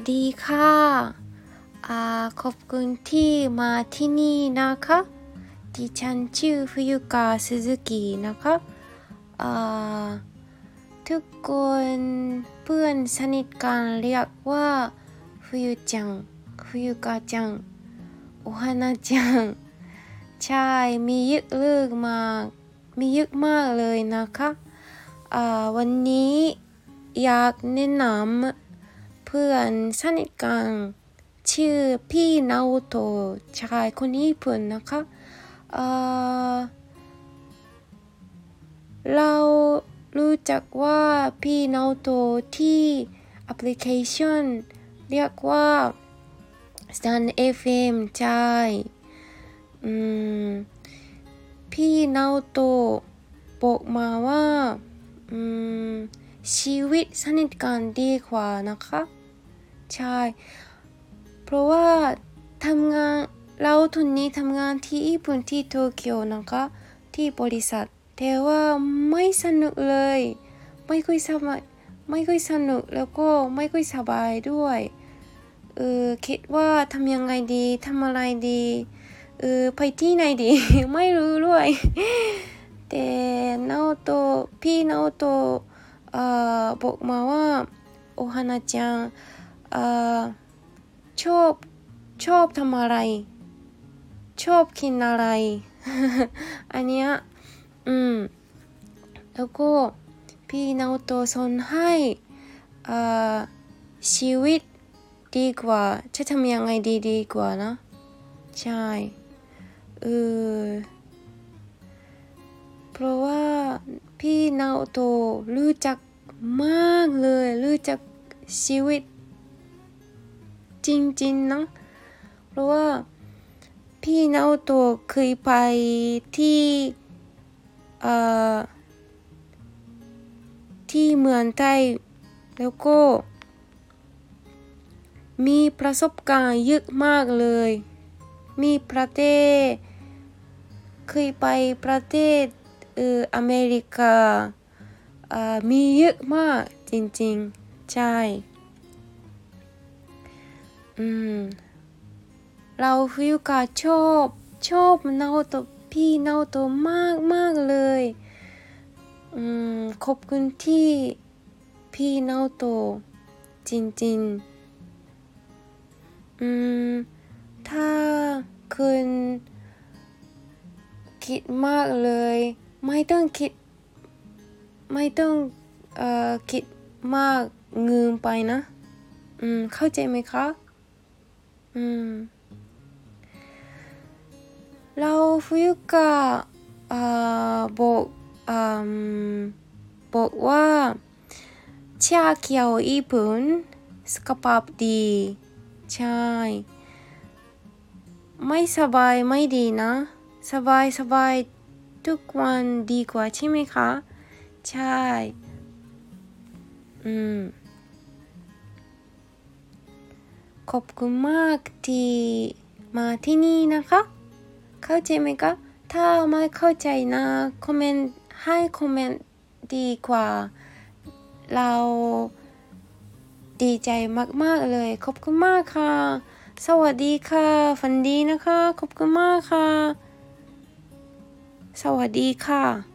วัสดีค่ะอาขอบคุณที่มาที่นี่นะคะดิฉันชื่อฟุยุกาสุซุกินะคะอ่าทุกคนเพื่อนสนิทกันเรียกว่าฟุยุจังฟุยุกาจังโอฮานาจังใช่มีเยอะเลิกมากมีเยอะมากเลยนะคะอ่าวันนี้อยากแนะนำ เพื่อนสนิทกันชื่อพี่นาโอโตชายคนญี่ปุ่นนะคะเรารู้จักว่าพี่นาโอโตที่แอปพลิเคชัน เรียกว่า Stan FM ใช่อืมพี่นาโอโตบอกมาว่าชีวิตสนิทกันดีกว่านะคะ ใช่ เพราะว่าทำงานเราทุนนี้ทำงานที่ญี่ปุ่นที่โตเกียวนะคะที่บริษัท แต่ว่าไม่สนุกเลย ไม่ค่อยสบายไม่ค่อยสนุกแล้วก็ไม่ค่อยสบายด้วยเออคิดว่าทำยังไงดีทำอะไรดีเออไปที่ไหนดี ไม่รู้ด้วยแต่นาโอโตะพี่นาโอโตะเอ่อบอกมาว่าโอฮานาจัง เอ่อชอบชอบทำอะไร ชอบกินอะไร อันเนี้ยอืม แล้วก็พี่นาโตสอนให้เอ่อชีวิตดีกว่า จะทำยังไงดีดีกว่านะ ใช่เออเพราะว่าพี่นาโตรู้จักมากเลย รู้จักชีวิต จริงๆนะเพราะว่าพี่นาโอโตเคยไปที่เอ่อที่เมืองไทยแล้วก็ มีประสบการณ์เยอะมากเลย มีประเทศ เคยไปประเทศเอออเมริกาอ่ามีเยอะมากจริงๆ ใช่ อืมเราฟิวกาชอบชอบนาโอโตพี่นาโอโตมากมากเลยอืมขอบคุณที่พี่นาโอโตะจริงๆอืมถ้าคุณคิดมากเลย ไม่ต้องคิด ไม่ต้องเอ่อคิดมากเงินไปนะ อืมเข้าใจไหมคะ อืมเราฟิวกาบอกบอกว่าชาเขียวญี่ปุ่นสุขภาพดีใช่ไม่สบายไม่ดีนะ สบายสบายทุกวันดีกว่าใช่ไหมคะ ใช่ อืม ขอบคุณมากที่มาที่นี่นะคะ เข้าใจไหมคะถ้าไม่เข้าใจนะคอมเมนต์ให้คอมเมนต์ดีกว่า เราดีใจมากๆเลย ขอบคุณมากค่ะ สวัสดีค่ะ ฝันดีนะคะ ขอบคุณมากค่ะ สวัสดีค่ะ